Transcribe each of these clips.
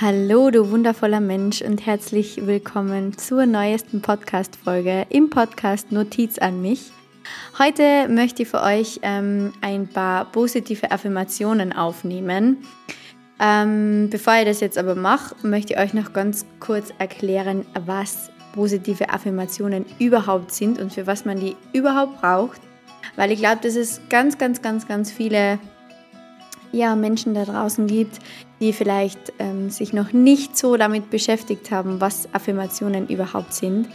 Hallo, du wundervoller Mensch und herzlich willkommen zur neuesten Podcast-Folge im Podcast Notiz an mich. Heute möchte ich für euch ähm, ein paar positive Affirmationen aufnehmen. Ähm, bevor ich das jetzt aber mache, möchte ich euch noch ganz kurz erklären, was positive Affirmationen überhaupt sind und für was man die überhaupt braucht. Weil ich glaube, dass es ganz, ganz, ganz, ganz viele ja, Menschen da draußen gibt, die vielleicht ähm, sich noch nicht so damit beschäftigt haben, was Affirmationen überhaupt sind.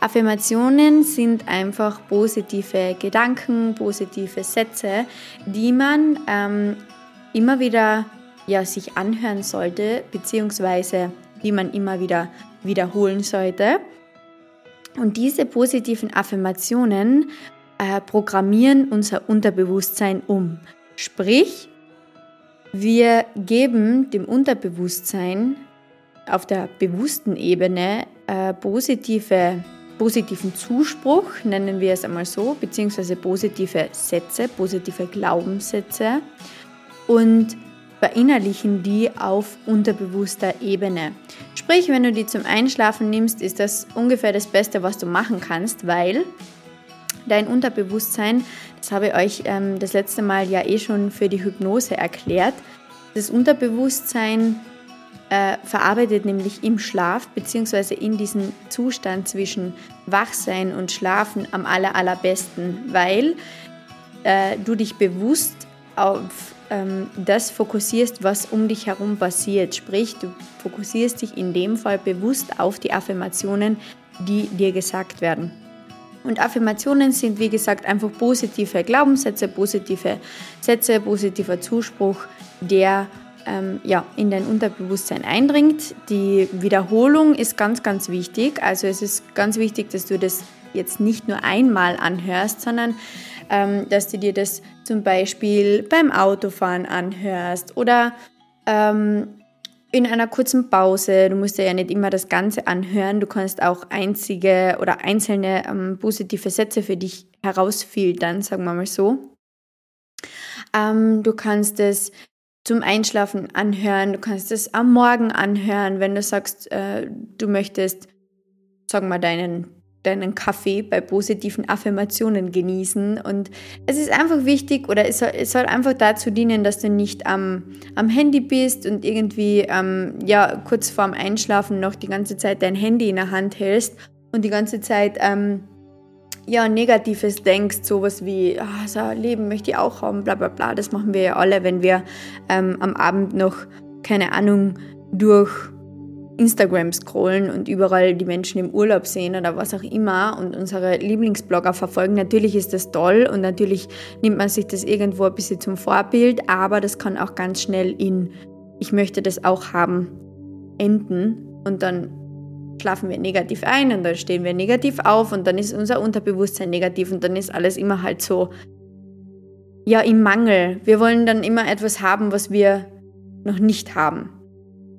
Affirmationen sind einfach positive Gedanken, positive Sätze, die man ähm, immer wieder ja, sich anhören sollte, beziehungsweise die man immer wieder wiederholen sollte. Und diese positiven Affirmationen äh, programmieren unser Unterbewusstsein um. Sprich, wir geben dem Unterbewusstsein auf der bewussten Ebene äh, positive, positiven Zuspruch, nennen wir es einmal so, beziehungsweise positive Sätze, positive Glaubenssätze und verinnerlichen die auf unterbewusster Ebene. Sprich, wenn du die zum Einschlafen nimmst, ist das ungefähr das Beste, was du machen kannst, weil dein Unterbewusstsein, das habe ich euch ähm, das letzte Mal ja eh schon für die Hypnose erklärt, das Unterbewusstsein äh, verarbeitet nämlich im Schlaf bzw. in diesem Zustand zwischen Wachsein und Schlafen am aller, allerbesten, weil äh, du dich bewusst auf ähm, das fokussierst, was um dich herum passiert. Sprich, du fokussierst dich in dem Fall bewusst auf die Affirmationen, die dir gesagt werden. Und Affirmationen sind, wie gesagt, einfach positive Glaubenssätze, positive Sätze, positiver Zuspruch, der ähm, ja, in dein Unterbewusstsein eindringt. Die Wiederholung ist ganz, ganz wichtig. Also es ist ganz wichtig, dass du das jetzt nicht nur einmal anhörst, sondern ähm, dass du dir das zum Beispiel beim Autofahren anhörst oder ähm, in einer kurzen Pause. Du musst dir ja nicht immer das Ganze anhören. Du kannst auch einzige oder einzelne ähm, positive Sätze für dich herausfiltern, sagen wir mal so. Ähm, du kannst es zum Einschlafen anhören, du kannst es am Morgen anhören, wenn du sagst, äh, du möchtest, sagen wir, deinen deinen Kaffee bei positiven Affirmationen genießen. Und es ist einfach wichtig oder es soll, es soll einfach dazu dienen, dass du nicht am, am Handy bist und irgendwie ähm, ja, kurz vorm Einschlafen noch die ganze Zeit dein Handy in der Hand hältst und die ganze Zeit ähm, ja, Negatives denkst, sowas wie, ah, so ein Leben möchte ich auch haben, bla bla bla. Das machen wir ja alle, wenn wir ähm, am Abend noch, keine Ahnung, durch Instagram scrollen und überall die Menschen im Urlaub sehen oder was auch immer und unsere Lieblingsblogger verfolgen. Natürlich ist das toll und natürlich nimmt man sich das irgendwo ein bisschen zum Vorbild, aber das kann auch ganz schnell in ich möchte das auch haben enden und dann schlafen wir negativ ein und dann stehen wir negativ auf und dann ist unser Unterbewusstsein negativ und dann ist alles immer halt so ja im Mangel. Wir wollen dann immer etwas haben, was wir noch nicht haben.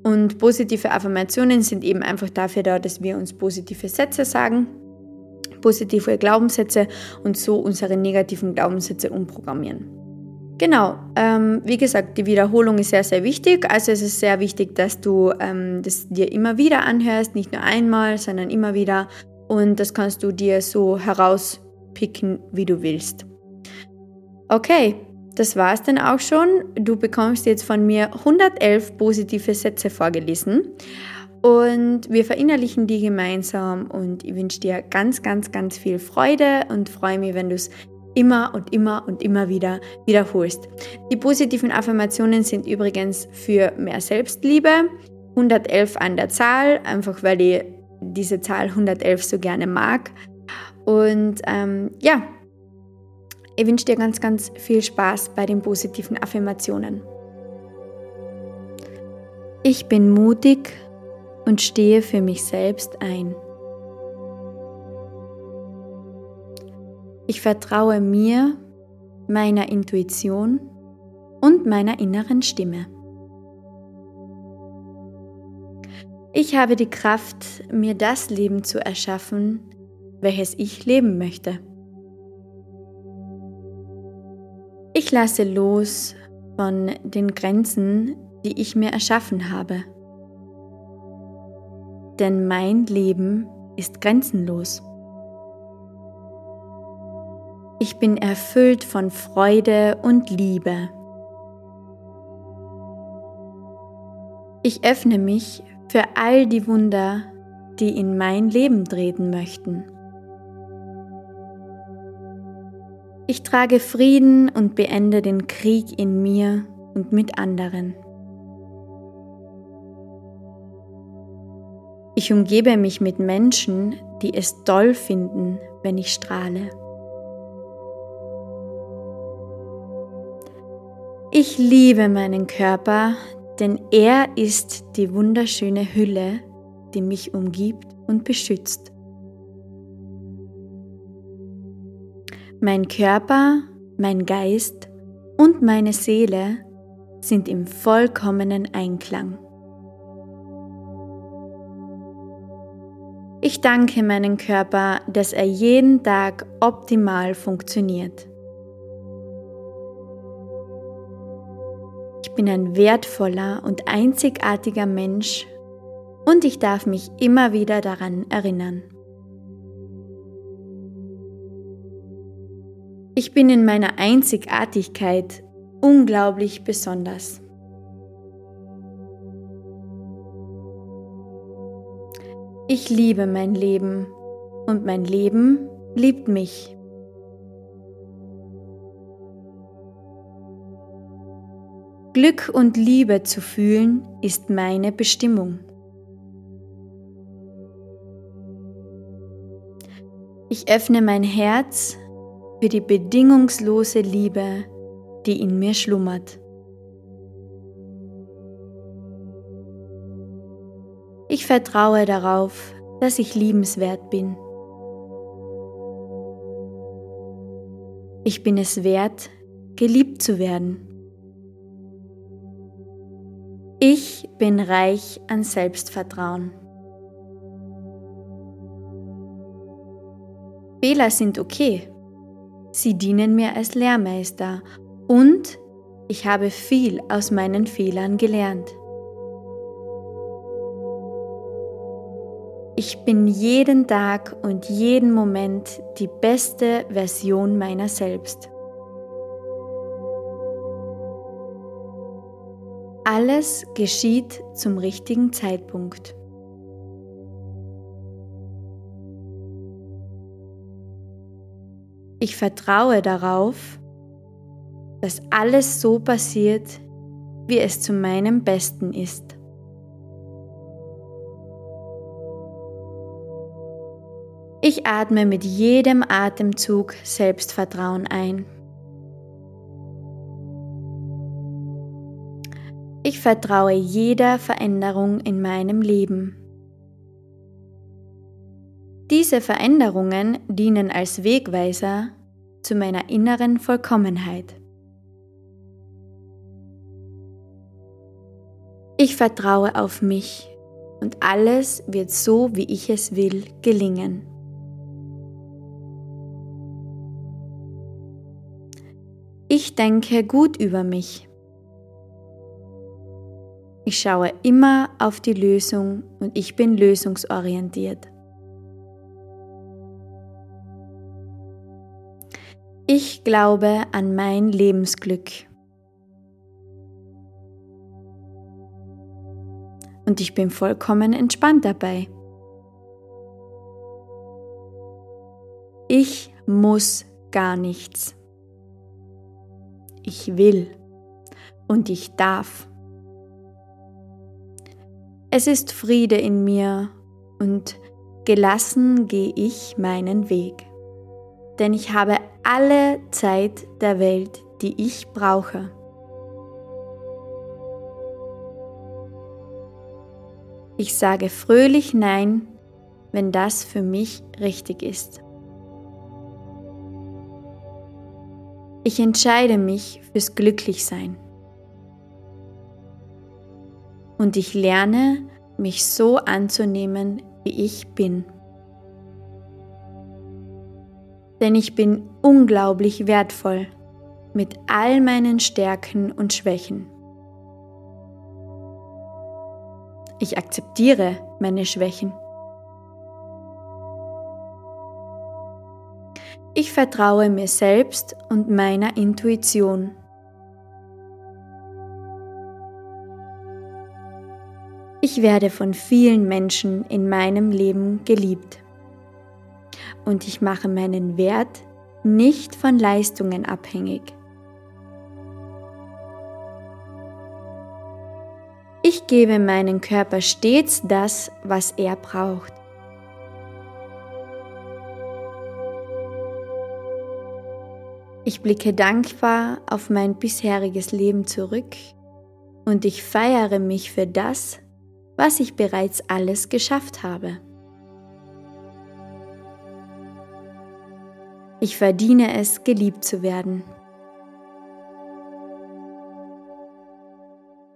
Und positive Affirmationen sind eben einfach dafür da, dass wir uns positive Sätze sagen, positive Glaubenssätze und so unsere negativen Glaubenssätze umprogrammieren. Genau, ähm, wie gesagt, die Wiederholung ist sehr, sehr wichtig. Also es ist sehr wichtig, dass du ähm, das dir immer wieder anhörst, nicht nur einmal, sondern immer wieder. Und das kannst du dir so herauspicken, wie du willst. Okay, das war es dann auch schon. Du bekommst jetzt von mir 111 positive Sätze vorgelesen und wir verinnerlichen die gemeinsam und ich wünsche dir ganz, ganz, ganz viel Freude und freue mich, wenn du es immer und immer und immer wieder wiederholst. Die positiven Affirmationen sind übrigens für mehr Selbstliebe. 111 an der Zahl, einfach weil ich diese Zahl 111 so gerne mag. Und ähm, ja, ich wünsche dir ganz, ganz viel Spaß bei den positiven Affirmationen. Ich bin mutig und stehe für mich selbst ein. Ich vertraue mir, meiner Intuition und meiner inneren Stimme. Ich habe die Kraft, mir das Leben zu erschaffen, welches ich leben möchte. Ich lasse los von den Grenzen, die ich mir erschaffen habe. denn mein Leben ist grenzenlos. Ich bin erfüllt von Freude und Liebe. Ich öffne mich für all die Wunder, die in mein Leben treten möchten. Ich trage Frieden und beende den Krieg in mir und mit anderen. Ich umgebe mich mit Menschen, die es toll finden, wenn ich strahle. Ich liebe meinen Körper, denn er ist die wunderschöne Hülle, die mich umgibt und beschützt. Mein Körper, mein Geist und meine Seele sind im vollkommenen Einklang. Ich danke meinem Körper, dass er jeden Tag optimal funktioniert. Ich bin ein wertvoller und einzigartiger Mensch und ich darf mich immer wieder daran erinnern. Ich bin in meiner Einzigartigkeit unglaublich besonders. Ich liebe mein Leben und mein Leben liebt mich. Glück und Liebe zu fühlen ist meine Bestimmung. Ich öffne mein Herz für die bedingungslose Liebe, die in mir schlummert. Ich vertraue darauf, dass ich liebenswert bin. Ich bin es wert, geliebt zu werden. Ich bin reich an Selbstvertrauen. Fehler sind okay. Sie dienen mir als Lehrmeister und ich habe viel aus meinen Fehlern gelernt. Ich bin jeden Tag und jeden Moment die beste Version meiner selbst. Alles geschieht zum richtigen Zeitpunkt. Ich vertraue darauf, dass alles so passiert, wie es zu meinem Besten ist. Ich atme mit jedem Atemzug Selbstvertrauen ein. Ich vertraue jeder Veränderung in meinem Leben. Diese Veränderungen dienen als Wegweiser zu meiner inneren Vollkommenheit. Ich vertraue auf mich und alles wird so, wie ich es will, gelingen. Ich denke gut über mich. Ich schaue immer auf die Lösung und ich bin lösungsorientiert. Ich glaube an mein Lebensglück. Und ich bin vollkommen entspannt dabei. Ich muss gar nichts. Ich will und ich darf. Es ist Friede in mir und gelassen gehe ich meinen Weg. Denn ich habe alle Zeit der Welt, die ich brauche. Ich sage fröhlich Nein, wenn das für mich richtig ist. Ich entscheide mich fürs Glücklichsein und ich lerne, mich so anzunehmen, wie ich bin. Denn ich bin unglaublich wertvoll mit all meinen Stärken und Schwächen. Ich akzeptiere meine Schwächen. Ich vertraue mir selbst und meiner Intuition. Ich werde von vielen Menschen in meinem Leben geliebt. Und ich mache meinen Wert nicht von Leistungen abhängig. Ich gebe meinem Körper stets das, was er braucht. Ich blicke dankbar auf mein bisheriges Leben zurück und ich feiere mich für das, was ich bereits alles geschafft habe. Ich verdiene es, geliebt zu werden.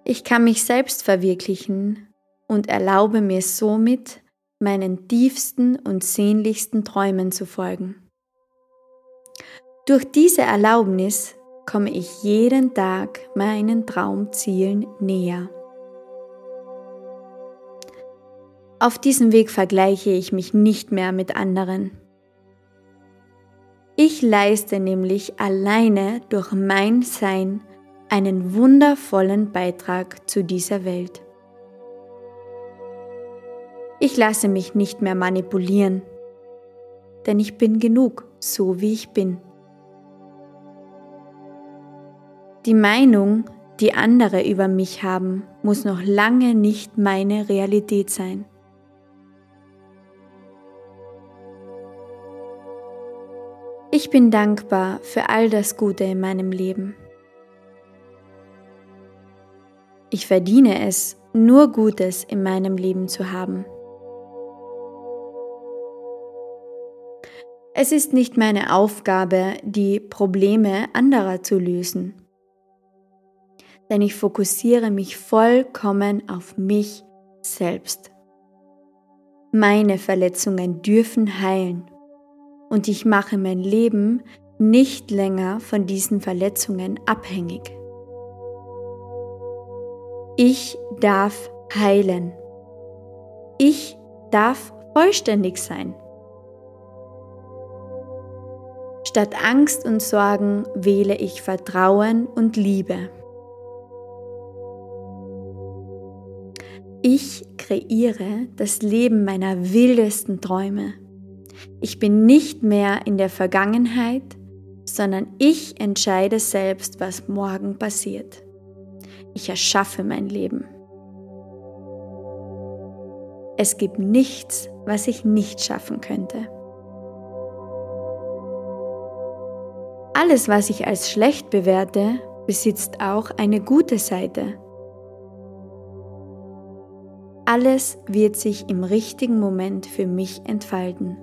Ich kann mich selbst verwirklichen und erlaube mir somit, meinen tiefsten und sehnlichsten Träumen zu folgen. Durch diese Erlaubnis komme ich jeden Tag meinen Traumzielen näher. Auf diesem Weg vergleiche ich mich nicht mehr mit anderen. Ich leiste nämlich alleine durch mein Sein einen wundervollen Beitrag zu dieser Welt. Ich lasse mich nicht mehr manipulieren, denn ich bin genug, so wie ich bin. Die Meinung, die andere über mich haben, muss noch lange nicht meine Realität sein. Ich bin dankbar für all das Gute in meinem Leben. Ich verdiene es, nur Gutes in meinem Leben zu haben. Es ist nicht meine Aufgabe, die Probleme anderer zu lösen, denn ich fokussiere mich vollkommen auf mich selbst. Meine Verletzungen dürfen heilen und ich mache mein Leben nicht länger von diesen Verletzungen abhängig. Ich darf heilen. Ich darf vollständig sein. Statt Angst und Sorgen wähle ich Vertrauen und Liebe. Ich kreiere das Leben meiner wildesten Träume. Ich bin nicht mehr in der Vergangenheit, sondern ich entscheide selbst, was morgen passiert. Ich erschaffe mein Leben. Es gibt nichts, was ich nicht schaffen könnte. Alles, was ich als schlecht bewerte, besitzt auch eine gute Seite. Alles wird sich im richtigen Moment für mich entfalten.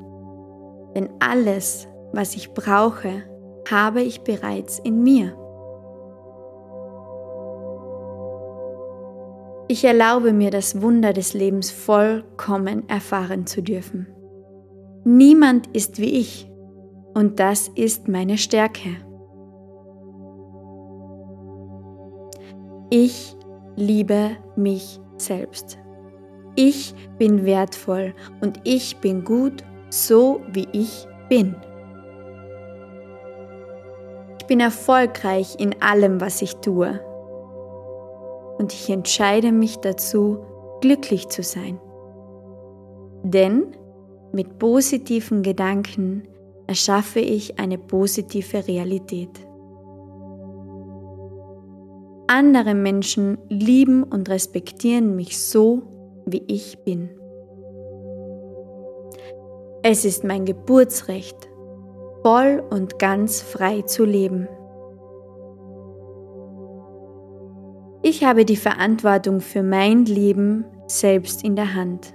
Denn alles, was ich brauche, habe ich bereits in mir. Ich erlaube mir das Wunder des Lebens vollkommen erfahren zu dürfen. Niemand ist wie ich und das ist meine Stärke. Ich liebe mich selbst. Ich bin wertvoll und ich bin gut so wie ich bin. Ich bin erfolgreich in allem, was ich tue. Und ich entscheide mich dazu, glücklich zu sein. Denn mit positiven Gedanken erschaffe ich eine positive Realität. Andere Menschen lieben und respektieren mich so, wie ich bin. Es ist mein Geburtsrecht, voll und ganz frei zu leben. Ich habe die Verantwortung für mein Leben selbst in der Hand.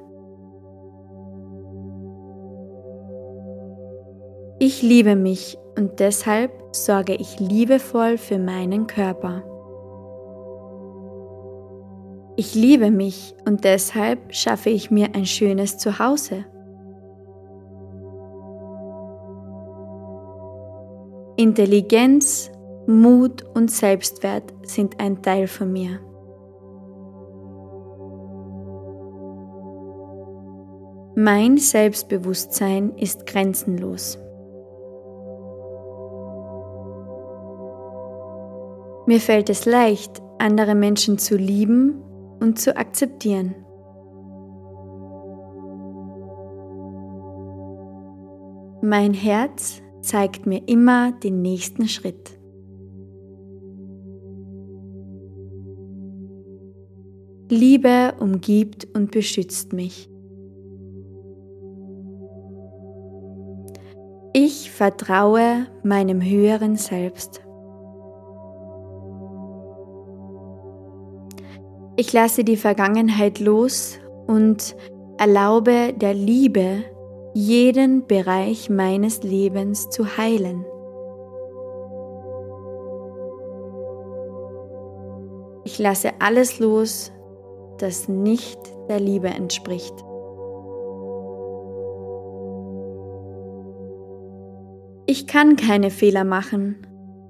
Ich liebe mich und deshalb sorge ich liebevoll für meinen Körper. Ich liebe mich und deshalb schaffe ich mir ein schönes Zuhause. Intelligenz, Mut und Selbstwert sind ein Teil von mir. Mein Selbstbewusstsein ist grenzenlos. Mir fällt es leicht, andere Menschen zu lieben und zu akzeptieren. Mein Herz zeigt mir immer den nächsten Schritt. Liebe umgibt und beschützt mich. Ich vertraue meinem höheren Selbst. Ich lasse die Vergangenheit los und erlaube der Liebe, jeden Bereich meines Lebens zu heilen. Ich lasse alles los, das nicht der Liebe entspricht. Ich kann keine Fehler machen,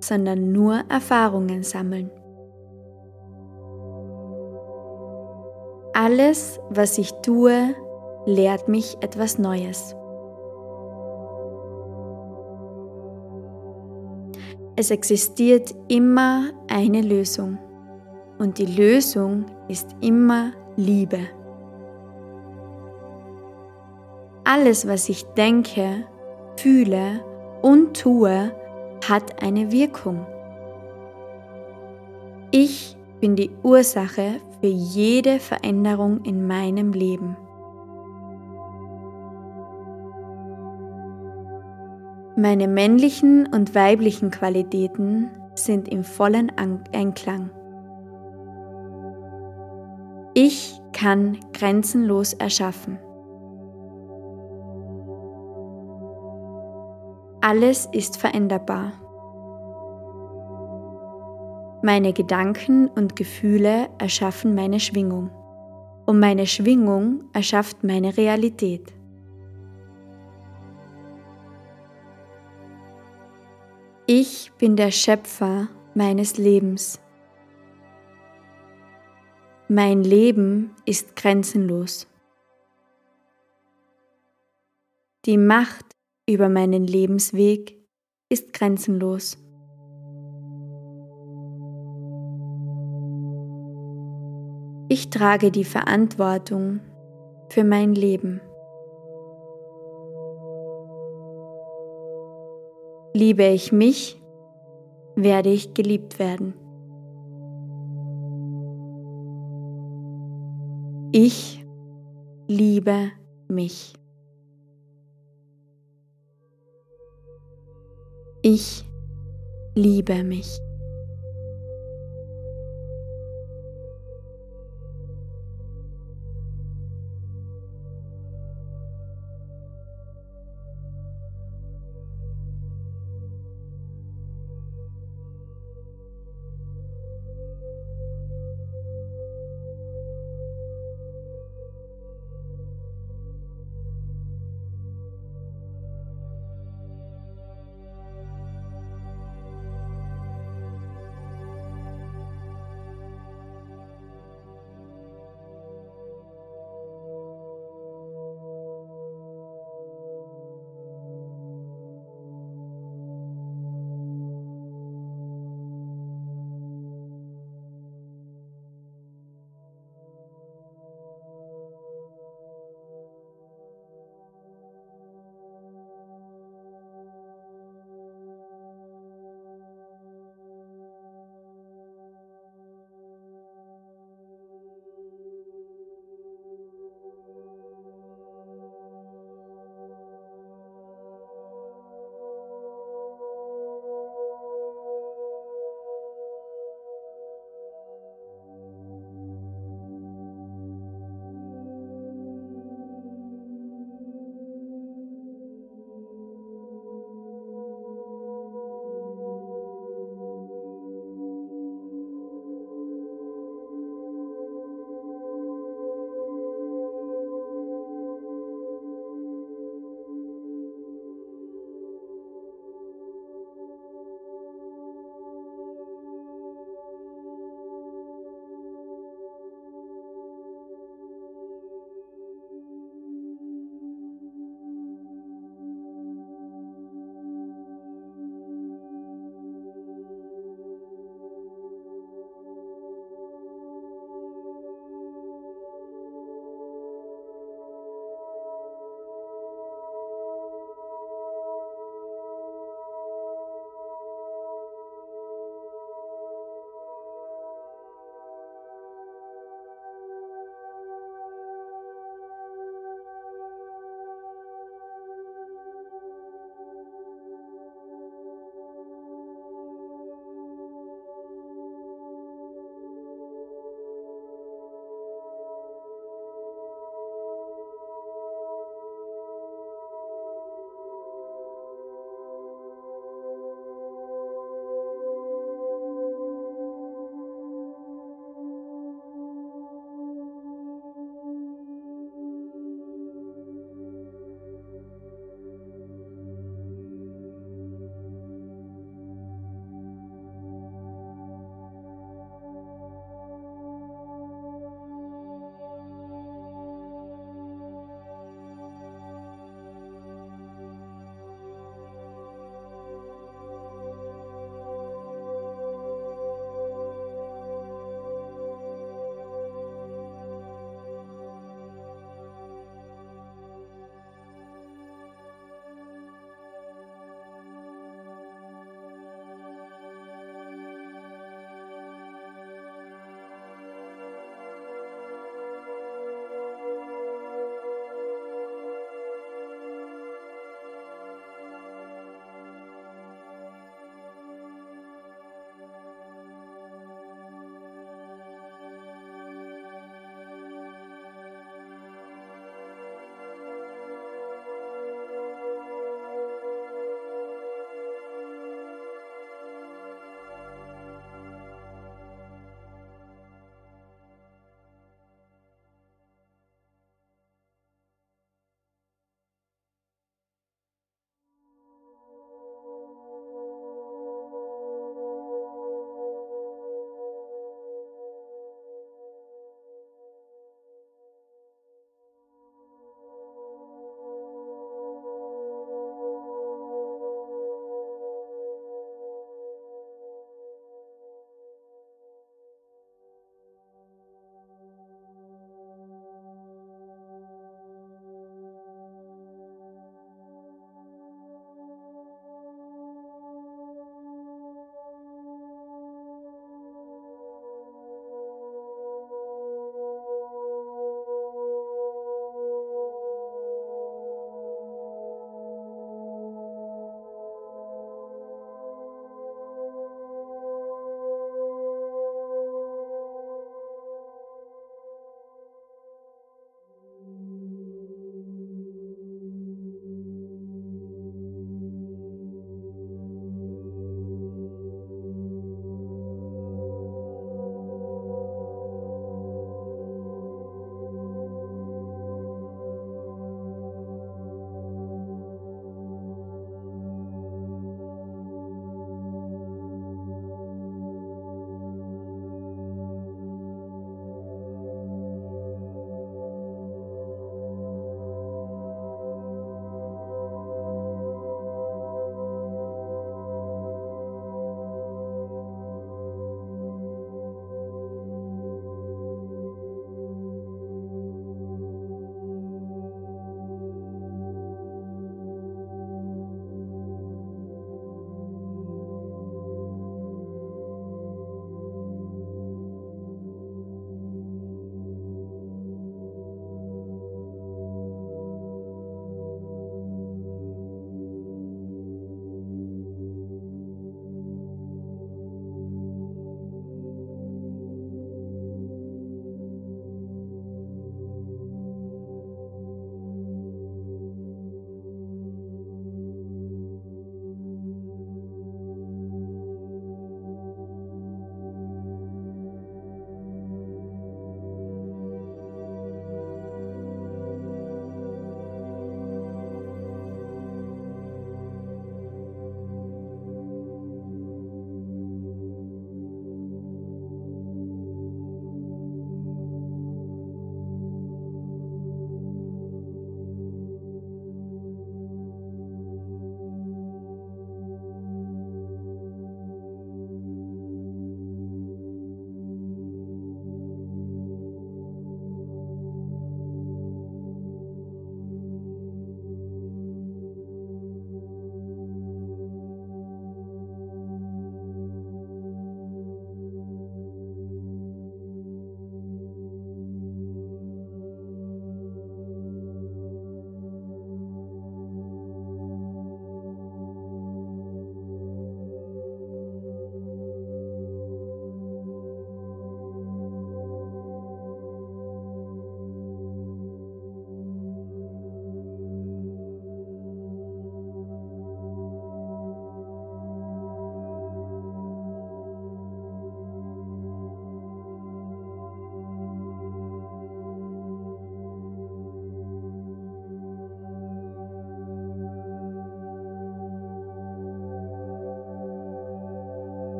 sondern nur Erfahrungen sammeln. Alles, was ich tue, lehrt mich etwas Neues. Es existiert immer eine Lösung und die Lösung ist immer Liebe. Alles, was ich denke, fühle und tue, hat eine Wirkung. Ich bin die Ursache für jede Veränderung in meinem Leben. Meine männlichen und weiblichen Qualitäten sind im vollen Einklang. Ich kann grenzenlos erschaffen. Alles ist veränderbar. Meine Gedanken und Gefühle erschaffen meine Schwingung und meine Schwingung erschafft meine Realität. Ich bin der Schöpfer meines Lebens. Mein Leben ist grenzenlos. Die Macht über meinen Lebensweg ist grenzenlos. Ich trage die Verantwortung für mein Leben. Liebe ich mich, werde ich geliebt werden. Ich liebe mich. Ich liebe mich.